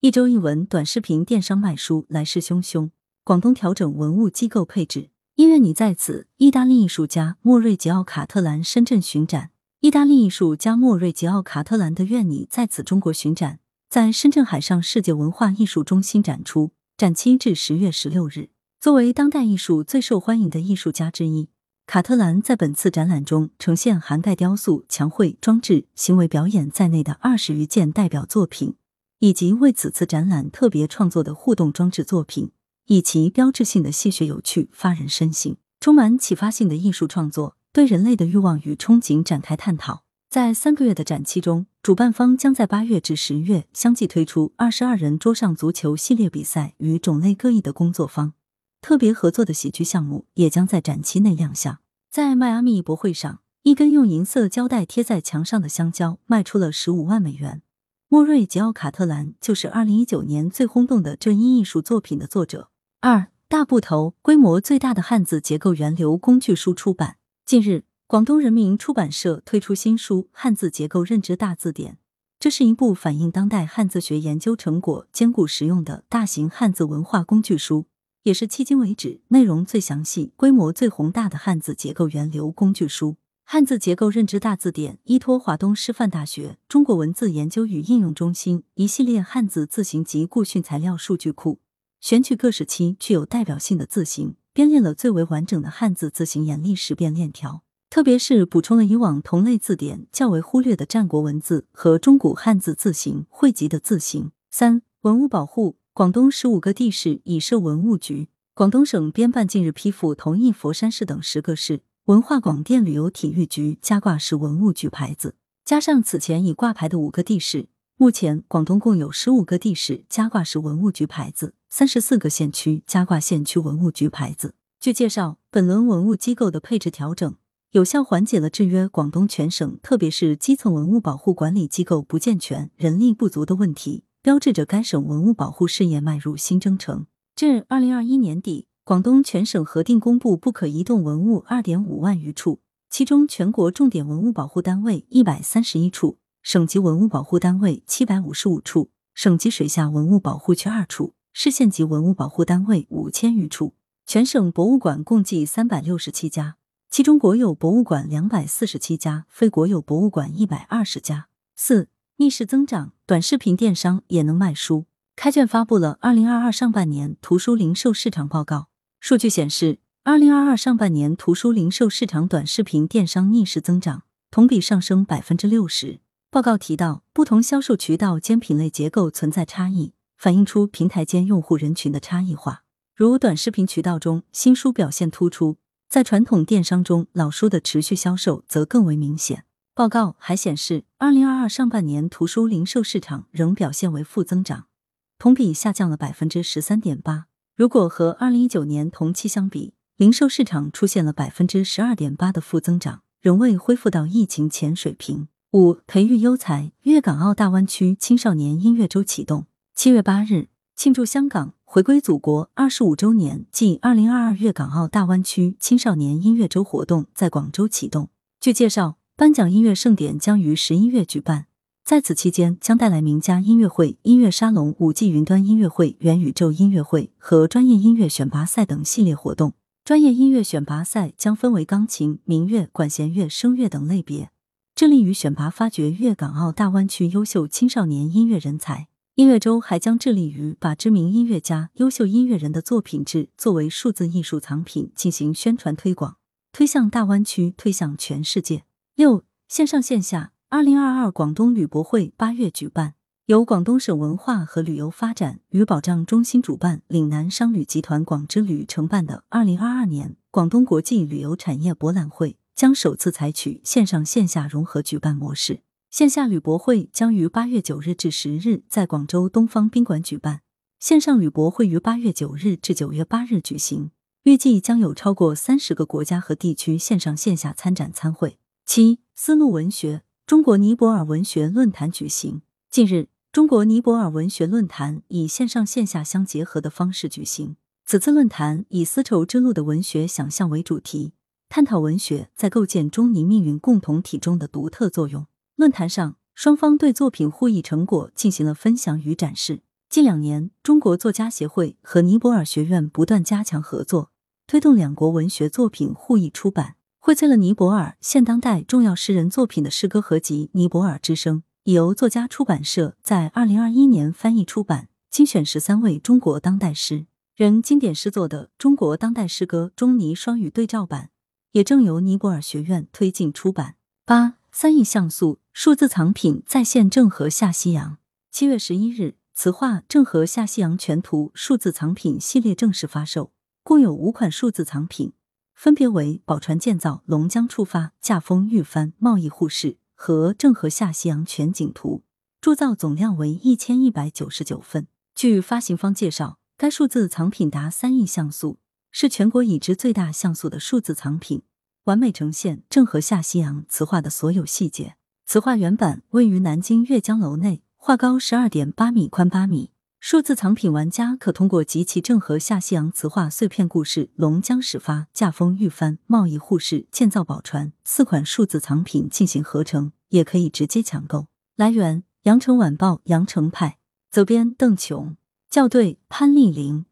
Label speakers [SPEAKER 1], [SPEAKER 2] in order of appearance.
[SPEAKER 1] 一周一文短视频电商卖书来势汹汹，广东调整文物机构配置。因愿你在此，意大利艺术家莫瑞吉奥卡特兰深圳巡展。意大利艺术家莫瑞吉奥卡特兰的《愿你在此》中国巡展在深圳海上世界文化艺术中心展出，展期至十月十六日。作为当代艺术最受欢迎的艺术家之一，卡特兰在本次展览中呈现涵盖雕塑、墙绘、装置、行为表演在内的二十余件代表作品。以及为此次展览特别创作的互动装置作品，以其标志性的戏谑有趣、发人深省、充满启发性的艺术创作，对人类的欲望与憧憬展开探讨。在三个月的展期中，主办方将在八月至十月相继推出二十二人桌上足球系列比赛与种类各异的工作坊，特别合作的喜剧项目也将在展期内亮相。在迈阿密博会上，一根用银色胶带贴在墙上的香蕉卖出了十五万美元。莫瑞吉奥卡特兰就是二零一九年最轰动的这一艺术作品的作者。二大部头规模最大的汉字结构源流工具书出版。近日，广东人民出版社推出新书《汉字结构认知大字典》，这是一部反映当代汉字学研究成果、兼顾实用的大型汉字文化工具书，也是迄今为止内容最详细、规模最宏大的汉字结构源流工具书。汉字结构认知大字典依托华东师范大学中国文字研究与应用中心一系列汉字字形及固训材料数据库，选取各时期具有代表性的字形，编列了最为完整的汉字字形眼历识别链条。特别是补充了以往同类字典较为忽略的战国文字和中古汉字字形汇集的字形。三、文物保护，广东十五个地市已设文物局。广东省编办近日批复同意佛山市等十个市。文化广电旅游体育局加挂市文物局牌子，加上此前已挂牌的五个地市，目前广东共有十五个地市加挂市文物局牌子，三十四个县区加挂县区文物局牌子。据介绍，本轮文物机构的配置调整，有效缓解了制约广东全省特别是基层文物保护管理机构不健全、人力不足的问题，标志着该省文物保护事业迈入新征程。至二零二一年底。广东全省核定公布不可移动文物二点五万余处，其中全国重点文物保护单位一百三十一处，省级文物保护单位七百五十五处，省级水下文物保护区二处，市县级文物保护单位五千余处。全省博物馆共计三百六十七家，其中国有博物馆两百四十七家，非国有博物馆一百二十家。四逆势增长，短视频电商也能卖书。开卷发布了二零二二上半年图书零售市场报告。数据显示，二零二二上半年图书零售市场短视频电商逆势增长，同比上升百分之六十。报告提到，不同销售渠道间品类结构存在差异，反映出平台间用户人群的差异化。如短视频渠道中，新书表现突出；在传统电商中，老书的持续销售则更为明显。报告还显示，二零二二上半年图书零售市场仍表现为负增长，同比下降了百分之十三点八。如果和二零一九年同期相比，零售市场出现了百分之十二点八的负增长，仍未恢复到疫情前水平。五、培育优才，粤港澳大湾区青少年音乐周启动。七月八日，庆祝香港回归祖国二十五周年暨二零二二粤港澳大湾区青少年音乐周活动在广州启动。据介绍，颁奖音乐盛典将于十一月举办。在此期间，将带来名家音乐会、音乐沙龙、五 G 云端音乐会、元宇宙音乐会和专业音乐选拔赛等系列活动。专业音乐选拔赛将分为钢琴、民乐、管弦乐、声乐等类别，致力于选拔发掘粤港澳大湾区优秀青少年音乐人才。音乐周还将致力于把知名音乐家、优秀音乐人的作品制作为数字艺术藏品进行宣传推广，推向大湾区，推向全世界。六线上线下。二零二二广东旅博会八月举办，由广东省文化和旅游发展与保障中心主办，岭南商旅集团广之旅承办的二零二二年广东国际旅游产业博览会将首次采取线上线下融合举办模式。线下旅博会将于八月九日至十日在广州东方宾馆举办，线上旅博会于八月九日至九月八日举行。预计将有超过三十个国家和地区线上线下参展参会。七丝路文学。中国尼泊尔文学论坛举行。近日，中国尼泊尔文学论坛以线上线下相结合的方式举行。此次论坛以丝绸之路的文学想象为主题，探讨文学在构建中尼命运共同体中的独特作用。论坛上，双方对作品互译成果进行了分享与展示。近两年，中国作家协会和尼泊尔学院不断加强合作，推动两国文学作品互译出版，荟萃了尼泊尔现当代重要诗人作品的诗歌合集《尼泊尔之声》，已由作家出版社在二零二一年翻译出版，精选十三位中国当代诗人经典诗作的《中国当代诗歌中尼双语对照版》，也正由尼泊尔学院推进出版。八三亿像素数字藏品再现郑和下西洋。七月十一日，词画《郑和下西洋全图》数字藏品系列正式发售，共有五款数字藏品，分别为宝船建造、龙江出发、驾风御帆、贸易互市和郑和下西洋全景图，铸造总量为一千一百九十九份。据发行方介绍。该数字藏品达三亿像素，是全国已知最大像素的数字藏品，完美呈现郑和下西洋瓷画的所有细节。词画原版位于南京阅江楼内，画高十二点八米，宽八米。数字藏品玩家可通过集齐郑和下西洋瓷画碎片故事、龙江始发、驾风御帆、贸易互市、建造宝船四款数字藏品进行合成，也可以直接抢购。来源：羊城晚报羊城派，责编：邓琼。校对：潘丽玲。